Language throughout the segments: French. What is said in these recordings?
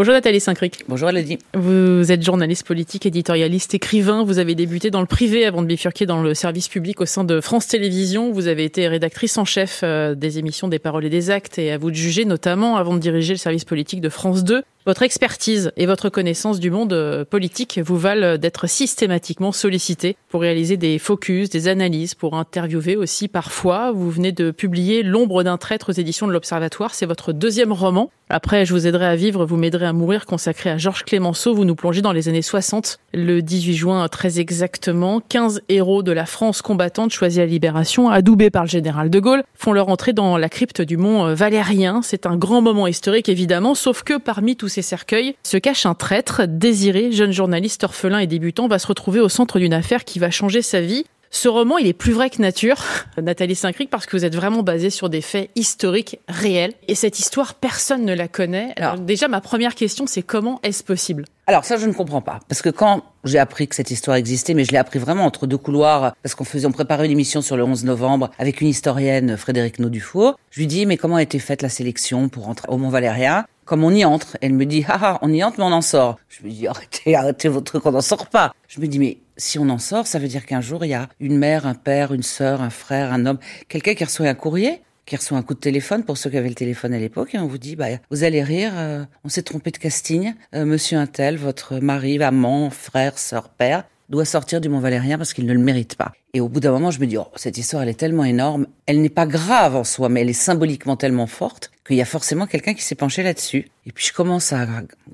Bonjour Nathalie Saint-Cric. Bonjour Elodie. Vous êtes journaliste politique, éditorialiste, écrivain. Vous avez débuté dans le privé avant de bifurquer dans le service public au sein de France Télévisions. Vous avez été rédactrice en chef euh, des émissions des paroles et des actes et à vous de juger notamment avant de diriger le service politique de France 2. Votre expertise et votre connaissance du monde euh, politique vous valent d'être systématiquement sollicité pour réaliser des focus, des analyses, pour interviewer aussi parfois. Vous venez de publier L'ombre d'un traître aux éditions de l'Observatoire. C'est votre deuxième roman. Après, je vous aiderai à vivre, vous m'aiderez à mourir, consacré à Georges Clémenceau. Vous nous plongez dans les années 60. Le 18 juin, très exactement, 15 héros de la France combattante choisis à la Libération, adoubés par le général de Gaulle, font leur entrée dans la crypte du mont euh, Valérien. C'est un grand moment historique, évidemment, sauf que parmi tous ces cercueils se cache un traître. Désiré, jeune journaliste orphelin et débutant, va se retrouver au centre d'une affaire qui va changer sa vie. Ce roman, il est plus vrai que nature, Nathalie Saint-Cric, parce que vous êtes vraiment basé sur des faits historiques réels. Et cette histoire, personne ne la connaît. Alors, déjà, ma première question, c'est comment est-ce possible? Alors ça, je ne comprends pas. Parce que quand j'ai appris que cette histoire existait, mais je l'ai appris vraiment entre deux couloirs, parce qu'on faisait, on préparait une émission sur le 11 novembre avec une historienne, Frédéric Naudufour. Je lui dis, mais comment a été faite la sélection pour entrer au Mont-Valérien comme on y entre. Elle me dit, ah, ah, on y entre, mais on en sort. Je me dis, arrêtez, arrêtez votre truc, on n'en sort pas. Je me dis, mais si on en sort, ça veut dire qu'un jour, il y a une mère, un père, une sœur, un frère, un homme, quelqu'un qui reçoit un courrier, qui reçoit un coup de téléphone pour ceux qui avaient le téléphone à l'époque, et on vous dit, bah, vous allez rire, euh, on s'est trompé de casting, euh, monsieur Intel, votre mari, amant, frère, sœur, père, doit sortir du Mont Valérien parce qu'il ne le mérite pas. Et au bout d'un moment, je me dis, oh, cette histoire, elle est tellement énorme, elle n'est pas grave en soi, mais elle est symboliquement tellement forte qu'il y a forcément quelqu'un qui s'est penché là-dessus. Et puis je commence à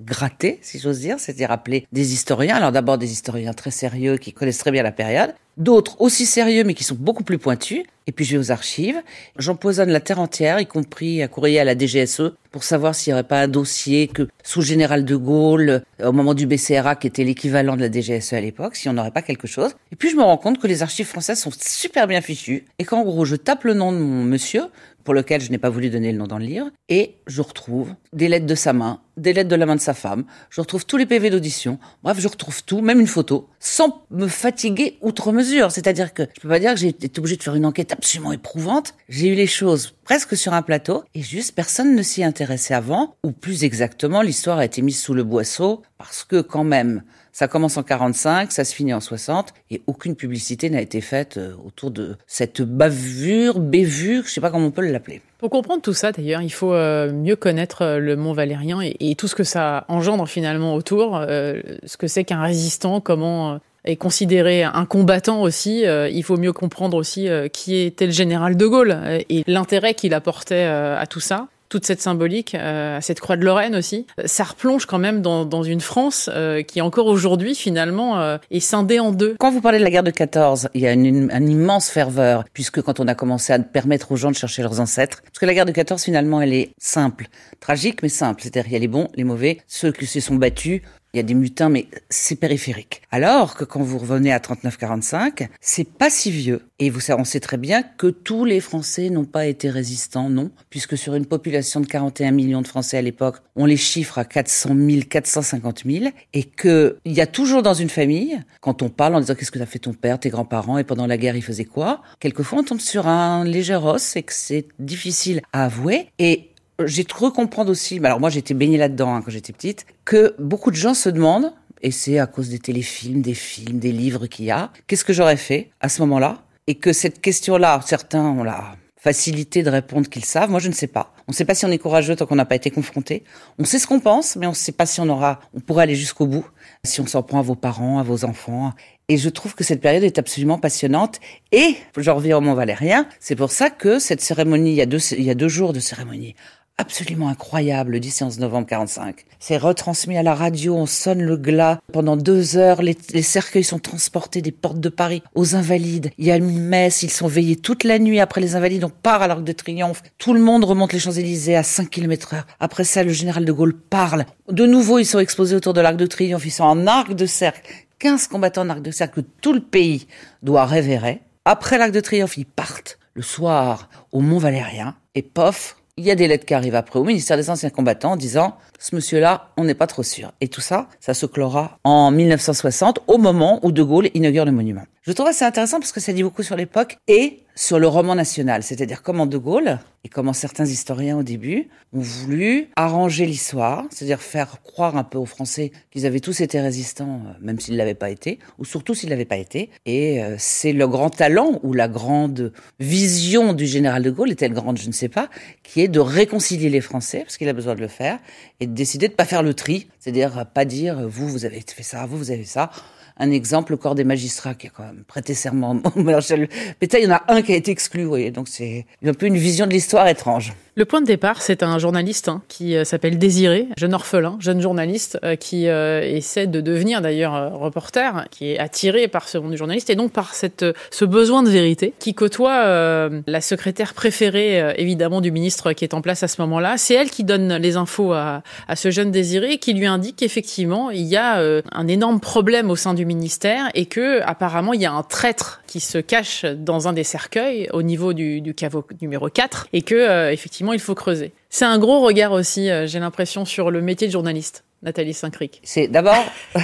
gratter, si j'ose dire, c'est-à-dire appeler des historiens. Alors d'abord des historiens très sérieux qui connaissent très bien la période, d'autres aussi sérieux mais qui sont beaucoup plus pointus. Et puis je vais aux archives, j'empoisonne la terre entière, y compris à courrier à la DGSE, pour savoir s'il n'y aurait pas un dossier que sous le général de Gaulle, au moment du BCRA, qui était l'équivalent de la DGSE à l'époque, si on n'aurait pas quelque chose. Et puis je me rends compte que les archives françaises sont super bien fichues, et qu'en gros je tape le nom de mon monsieur, pour lequel je n'ai pas voulu donner le nom dans le livre, et je retrouve des lettres de sa main, des lettres de la main de sa femme, je retrouve tous les PV d'audition, bref, je retrouve tout, même une photo, sans me fatiguer outre mesure. C'est-à-dire que je peux pas dire que j'ai été obligé de faire une enquête absolument éprouvante. J'ai eu les choses presque sur un plateau, et juste personne ne s'y intéressait avant, ou plus exactement, l'histoire a été mise sous le boisseau, parce que quand même, ça commence en 45, ça se finit en 60, et aucune publicité n'a été faite euh, autour de cette bavure, bévure, je sais pas comment on peut l'appeler. Pour comprendre tout ça, d'ailleurs, il faut euh, mieux connaître euh, le Mont Valérien et, tout ce que ça engendre finalement autour, ce que c'est qu'un résistant, comment est considéré un combattant aussi. il faut mieux comprendre aussi qui était le général de Gaulle et l'intérêt qu'il apportait à tout ça toute cette symbolique, euh, cette croix de Lorraine aussi, ça replonge quand même dans, dans une France euh, qui encore aujourd'hui finalement euh, est scindée en deux. Quand vous parlez de la guerre de 14, il y a une, une, immense ferveur puisque quand on a commencé à permettre aux gens de chercher leurs ancêtres, parce que la guerre de 14 finalement elle est simple, tragique mais simple, c'est-à-dire il y a les bons, les mauvais, ceux qui se sont battus, il y a des mutins, mais c'est périphérique. Alors que quand vous revenez à 39-45, c'est pas si vieux. Et vous savez, on sait très bien que tous les Français n'ont pas été résistants, non, puisque sur une population de 41 millions de Français à l'époque, on les chiffre à 400 000, 450 000, et que il y a toujours dans une famille, quand on parle en disant qu'est-ce que t'as fait ton père, tes grands-parents, et pendant la guerre ils faisaient quoi, quelquefois on tombe sur un léger os et que c'est difficile à avouer. Et j'ai cru comprendre aussi, alors moi j'étais baignée là-dedans hein, quand j'étais petite, que beaucoup de gens se demandent, et c'est à cause des téléfilms, des films, des livres qu'il y a, qu'est-ce que j'aurais fait à ce moment-là? Et que cette question-là, certains ont la facilité de répondre qu'ils savent, moi je ne sais pas. On ne sait pas si on est courageux tant qu'on n'a pas été confronté. On sait ce qu'on pense, mais on ne sait pas si on aura, on pourrait aller jusqu'au bout, si on s'en prend à vos parents, à vos enfants. Et je trouve que cette période est absolument passionnante. Et je reviens au Mont Valérien. C'est pour ça que cette cérémonie, il y a deux, il y a deux jours de cérémonie absolument incroyable le 10 et 11 novembre 45. C'est retransmis à la radio, on sonne le glas pendant deux heures, les, cercueils sont transportés des portes de Paris aux Invalides. Il y a une messe, ils sont veillés toute la nuit après les Invalides, on part à l'Arc de Triomphe. Tout le monde remonte les Champs-Élysées à 5 km heure. Après ça, le général de Gaulle parle. De nouveau, ils sont exposés autour de l'Arc de Triomphe, ils sont en arc de cercle. 15 combattants en arc de cercle que tout le pays doit révérer. Après l'Arc de Triomphe, ils partent le soir au Mont Valérien et pof, il y a des lettres qui arrivent après au ministère des Anciens Combattants disant ce monsieur-là, on n'est pas trop sûr. Et tout ça, ça se clora en 1960, au moment où De Gaulle inaugure le monument. Je trouve assez intéressant parce que ça dit beaucoup sur l'époque et sur le roman national, c'est-à-dire comment De Gaulle et comment certains historiens au début ont voulu arranger l'histoire, c'est-à-dire faire croire un peu aux Français qu'ils avaient tous été résistants, euh, même s'ils ne l'avaient pas été, ou surtout s'ils ne l'avaient pas été. Et euh, c'est le grand talent ou la grande vision du général de Gaulle, est-elle grande, je ne sais pas, qui est de réconcilier les Français, parce qu'il a besoin de le faire, et de décider de pas faire le tri, c'est-à-dire pas dire vous, vous avez fait ça, vous, vous avez ça un exemple, le corps des magistrats qui a quand même prêté serment au maréchal Pétain. Il y en a un qui a été exclu, vous voyez. Donc c'est un peu une vision de l'histoire étrange. Le point de départ, c'est un journaliste hein, qui euh, s'appelle Désiré, jeune orphelin, jeune journaliste, euh, qui euh, essaie de devenir d'ailleurs reporter, qui est attiré par ce monde du journaliste et donc par cette, ce besoin de vérité, qui côtoie la secrétaire préférée évidemment du ministre qui est en place à ce moment-là. C'est elle qui donne les infos à, à ce jeune Désiré, qui lui indique qu'effectivement il y a un énorme problème au sein du ministère et que apparemment il y a un traître qui se cache dans un des cercueils au niveau du, du caveau numéro 4 et que effectivement il faut creuser. C'est un gros regard aussi, euh, j'ai l'impression, sur le métier de journaliste, Nathalie Saint-Cric. C'est d'abord,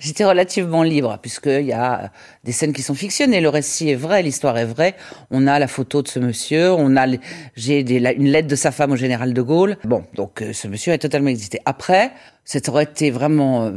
j'étais relativement libre, puisqu'il y a des scènes qui sont fictionnées. Le récit est vrai, l'histoire est vraie. On a la photo de ce monsieur, on a, j'ai une lettre de sa femme au général de Gaulle. Bon, donc euh, ce monsieur a totalement existé. Après, ça aurait été vraiment euh,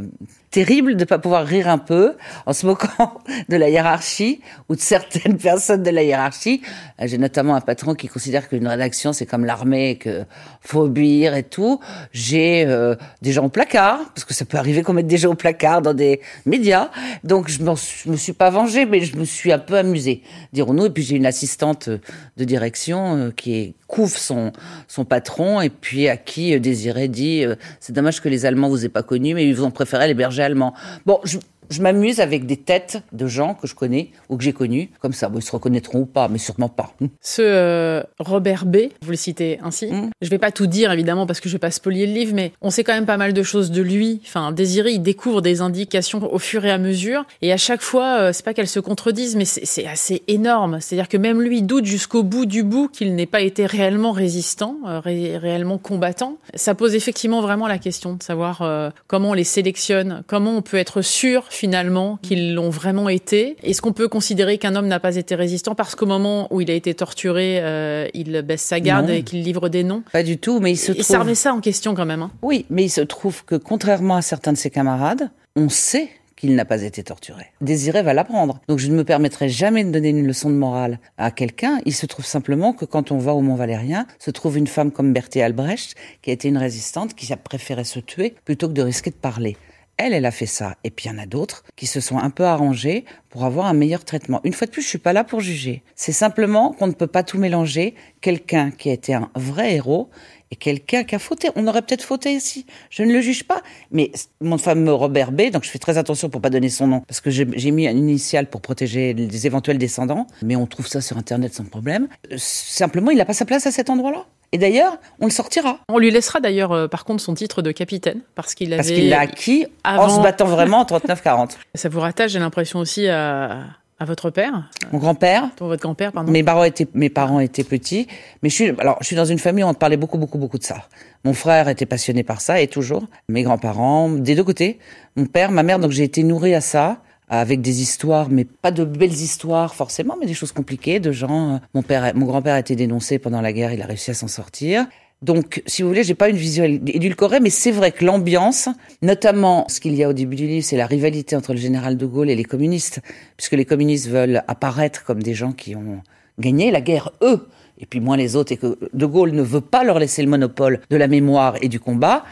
terrible de pas pouvoir rire un peu en se moquant de la hiérarchie ou de certaines personnes de la hiérarchie. Euh, j'ai notamment un patron qui considère qu'une rédaction c'est comme l'armée, que faut obéir et tout. J'ai euh, des gens au placard parce que ça peut arriver qu'on mette des gens au placard dans des médias. Donc je, me suis pas vengée, mais je me suis un peu amusée, dirons-nous. Et puis j'ai une assistante de direction qui couvre son son patron et puis à qui Désiré dit c'est dommage que les Allemands vous aient pas connus, mais ils vous ont préféré les bergers allemand. Bon, je, je m'amuse avec des têtes de gens que je connais ou que j'ai connus. Comme ça, bon, ils se reconnaîtront ou pas, mais sûrement pas. Hum. Ce euh, Robert B, vous le citez ainsi. Je hum. Je vais pas tout dire évidemment parce que je vais pas spolier le livre, mais on sait quand même pas mal de choses de lui. Enfin, Désiré, il découvre des indications au fur et à mesure, et à chaque fois, euh, c'est pas qu'elles se contredisent, mais c'est assez énorme. C'est-à-dire que même lui doute jusqu'au bout du bout qu'il n'ait pas été réellement résistant, euh, réellement combattant. Ça pose effectivement vraiment la question de savoir comment on les sélectionne, comment on peut être sûr finalement qu'ils l'ont vraiment été Est-ce qu'on peut considérer qu'un homme n'a pas été résistant parce qu'au moment où il a été torturé, euh, il baisse sa garde et qu'il livre des noms? Pas du tout, mais il se et ça remet ça en question quand même. Hein. Oui, mais il se trouve que contrairement à certains de ses camarades, on sait qu'il n'a pas été torturé. Désiré va l'apprendre. Donc je ne me permettrai jamais de donner une leçon de morale à quelqu'un. Il se trouve simplement que quand on va au Mont Valérien, se trouve une femme comme Berthe Albrecht, qui a été une résistante, qui a préféré se tuer plutôt que de risquer de parler. Elle, elle a fait ça. Et puis il y en a d'autres qui se sont un peu arrangés pour avoir un meilleur traitement. Une fois de plus, je suis pas là pour juger. C'est simplement qu'on ne peut pas tout mélanger. Quelqu'un qui a été un vrai héros et quelqu'un qui a fauté. On aurait peut-être fauté ici. Je ne le juge pas. Mais mon fameux Robert B, donc je fais très attention pour pas donner son nom, parce que j'ai mis un initial pour protéger les éventuels descendants, mais on trouve ça sur Internet sans problème. Simplement, il n'a pas sa place à cet endroit-là. Et d'ailleurs, on le sortira. On lui laissera d'ailleurs, euh, par contre, son titre de capitaine, parce qu'il avait. Parce qu'il l'a acquis en se battant vraiment en 39-40. Ça vous rattache, j'ai l'impression aussi à, à votre père Mon grand-père. Votre grand-père, pardon. Mes parents étaient, mes parents étaient petits, mais je suis, alors, je suis dans une famille où on parlait beaucoup, beaucoup, beaucoup de ça. Mon frère était passionné par ça et toujours. Mes grands-parents, des deux côtés. Mon père, ma mère, donc j'ai été nourri à ça avec des histoires, mais pas de belles histoires forcément, mais des choses compliquées de gens. Euh, mon père, mon grand-père a été dénoncé pendant la guerre, il a réussi à s'en sortir. Donc, si vous voulez, j'ai pas une vision édulcorée, mais c'est vrai que l'ambiance, notamment ce qu'il y a au début du livre, c'est la rivalité entre le général de Gaulle et les communistes, puisque les communistes veulent apparaître comme des gens qui ont gagné la guerre, eux, et puis moins les autres, et que de Gaulle ne veut pas leur laisser le monopole de la mémoire et du combat.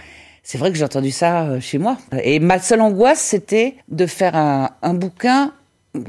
C'est vrai que j'ai entendu ça euh, chez moi. Et ma seule angoisse, c'était de faire un, un, bouquin,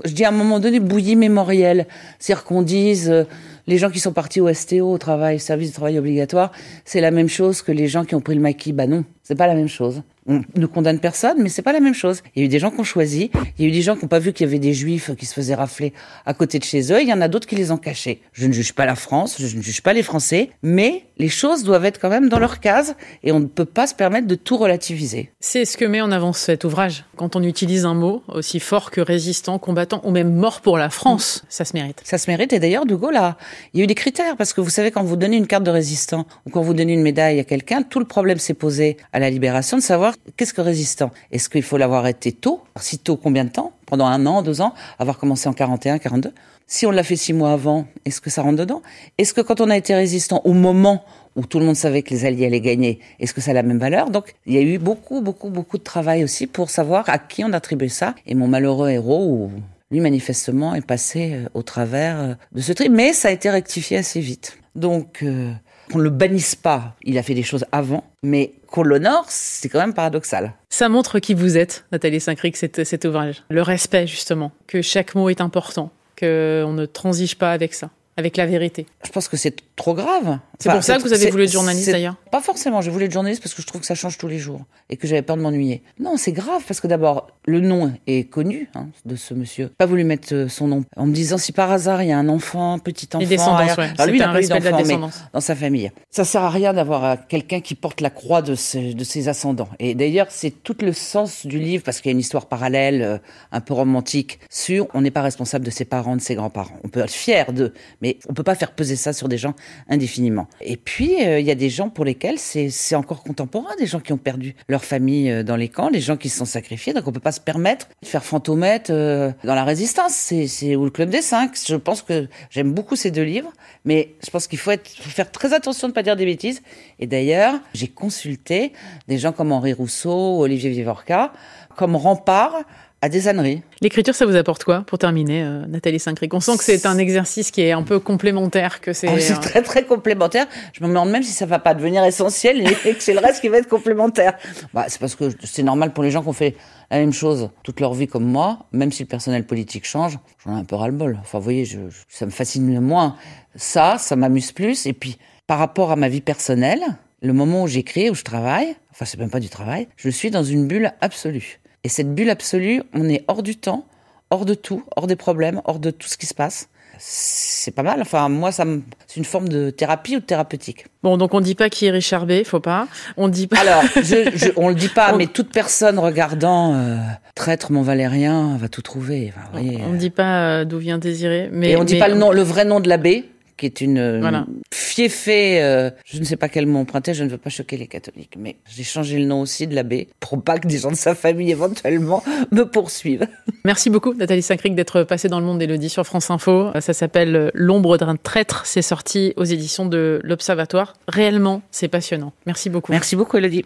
je dis à un moment donné, bouilli mémoriel. C'est-à-dire qu'on dise, euh, les gens qui sont partis au STO, au travail, service de travail obligatoire, c'est la même chose que les gens qui ont pris le maquis. Bah non, c'est pas la même chose on ne condamne personne, mais c'est pas la même chose. Il y a eu des gens qui ont choisi, il y a eu des gens qui n'ont pas vu qu'il y avait des juifs qui se faisaient rafler à côté de chez eux, il y en a d'autres qui les ont cachés. Je ne juge pas la France, je ne juge pas les Français, mais les choses doivent être quand même dans leur case et on ne peut pas se permettre de tout relativiser. C'est ce que met en avant cet ouvrage. Quand on utilise un mot aussi fort que résistant, combattant ou même mort pour la France, ça se mérite. Ça se mérite et d'ailleurs De Gaulle a, il y a eu des critères parce que vous savez quand vous donnez une carte de résistant ou quand vous donnez une médaille à quelqu'un, tout le problème s'est posé à la libération de savoir qu'est-ce que résistant Est-ce qu'il faut l'avoir été tôt Si tôt, combien de temps pendant un an, deux ans, avoir commencé en 41, 42. Si on l'a fait six mois avant, est-ce que ça rentre dedans? Est-ce que quand on a été résistant au moment où tout le monde savait que les Alliés allaient gagner, est-ce que ça a la même valeur? Donc il y a eu beaucoup, beaucoup, beaucoup de travail aussi pour savoir à qui on attribuait ça. Et mon malheureux héros, lui manifestement, est passé euh, au travers euh, de ce tri, mais ça a été rectifié assez vite. Donc euh, qu'on ne le bannisse pas, il a fait des choses avant, mais qu'on l'honore, c'est quand même paradoxal. Ça montre qui vous êtes, Nathalie Saint-Cric, cet, cet ouvrage. Le respect, justement, que chaque mot est important, qu'on ne transige pas avec ça avec la vérité Je pense que c'est trop grave. C'est pour ça que vous avez voulu être journaliste d'ailleurs Pas forcément, j'ai voulu être journaliste parce que je trouve que ça change tous les jours et que j'avais peur de m'ennuyer. Non, c'est grave parce que d'abord, le nom est connu hein, de ce monsieur. Pas voulu mettre euh, son nom en me disant si par hasard il y a un enfant, petit enfant. Les descendances, ouais. Alors, lui, il n'a pas eu d'enfant, mais dans sa famille. Ça sert à rien d'avoir euh, quelqu'un qui porte la croix de ses, de ses ascendants. Et d'ailleurs, c'est tout le sens du livre parce qu'il y a une histoire parallèle, euh, un peu romantique, sur on n'est pas responsable de ses parents, de ses grands-parents. On peut être fier d'eux, mais on peut pas faire peser ça sur des gens indéfiniment. Et puis, il y a des gens pour lesquels c'est encore contemporain, des gens qui ont perdu leur famille dans les camps, les gens qui se sont sacrifiés. Donc, on peut pas se permettre de faire fantomètre dans la résistance. C'est ou le club des cinq. Je pense que j'aime beaucoup ces deux livres, mais je pense qu'il faut faire très attention de ne pas dire des bêtises. Et d'ailleurs, j'ai consulté des gens comme Henri Rousseau, Olivier Vivorca, comme rempart à des âneries. L'écriture, ça vous apporte quoi pour terminer, euh, Nathalie Saint-Cric On sent que c'est un exercice qui est un peu complémentaire, que c'est. Oh, c'est très très complémentaire. Je me demande même si ça va pas devenir essentiel et que c'est le reste qui va être complémentaire. Bah, c'est parce que c'est normal pour les gens qui ont fait la même chose toute leur vie comme moi, même si le personnel politique change, j'en ai un peu ras-le-bol. Enfin, vous voyez, je, ça me fascine moins. Ça, ça m'amuse plus. Et puis, par rapport à ma vie personnelle, le moment où j'écris, où je travaille, enfin, c'est même pas du travail, je suis dans une bulle absolue. Et cette bulle absolue, on est hors du temps, hors de tout, hors des problèmes, hors de tout ce qui se passe. C'est pas mal. Enfin, moi, ça me... c'est une forme de thérapie ou de thérapeutique. Bon, donc on dit pas qui est Richard B, faut pas. On dit pas. Alors, je, je, on le dit pas, on... mais toute personne regardant euh, Traître mon Valérien va tout trouver. Enfin, voyez, on ne dit pas euh, d'où vient Désiré, mais et on ne dit mais... pas le nom, le vrai nom de l'abbé qui est une voilà. fiefée, euh, je ne sais pas quel mot emprunter, je ne veux pas choquer les catholiques, mais j'ai changé le nom aussi de l'abbé pour pas que des gens de sa famille éventuellement me poursuivent. Merci beaucoup Nathalie Saint-Cric d'être passée dans le monde d'Élodie sur France Info. Ça s'appelle L'ombre d'un traître, c'est sorti aux éditions de l'Observatoire. Réellement, c'est passionnant. Merci beaucoup. Merci beaucoup Élodie.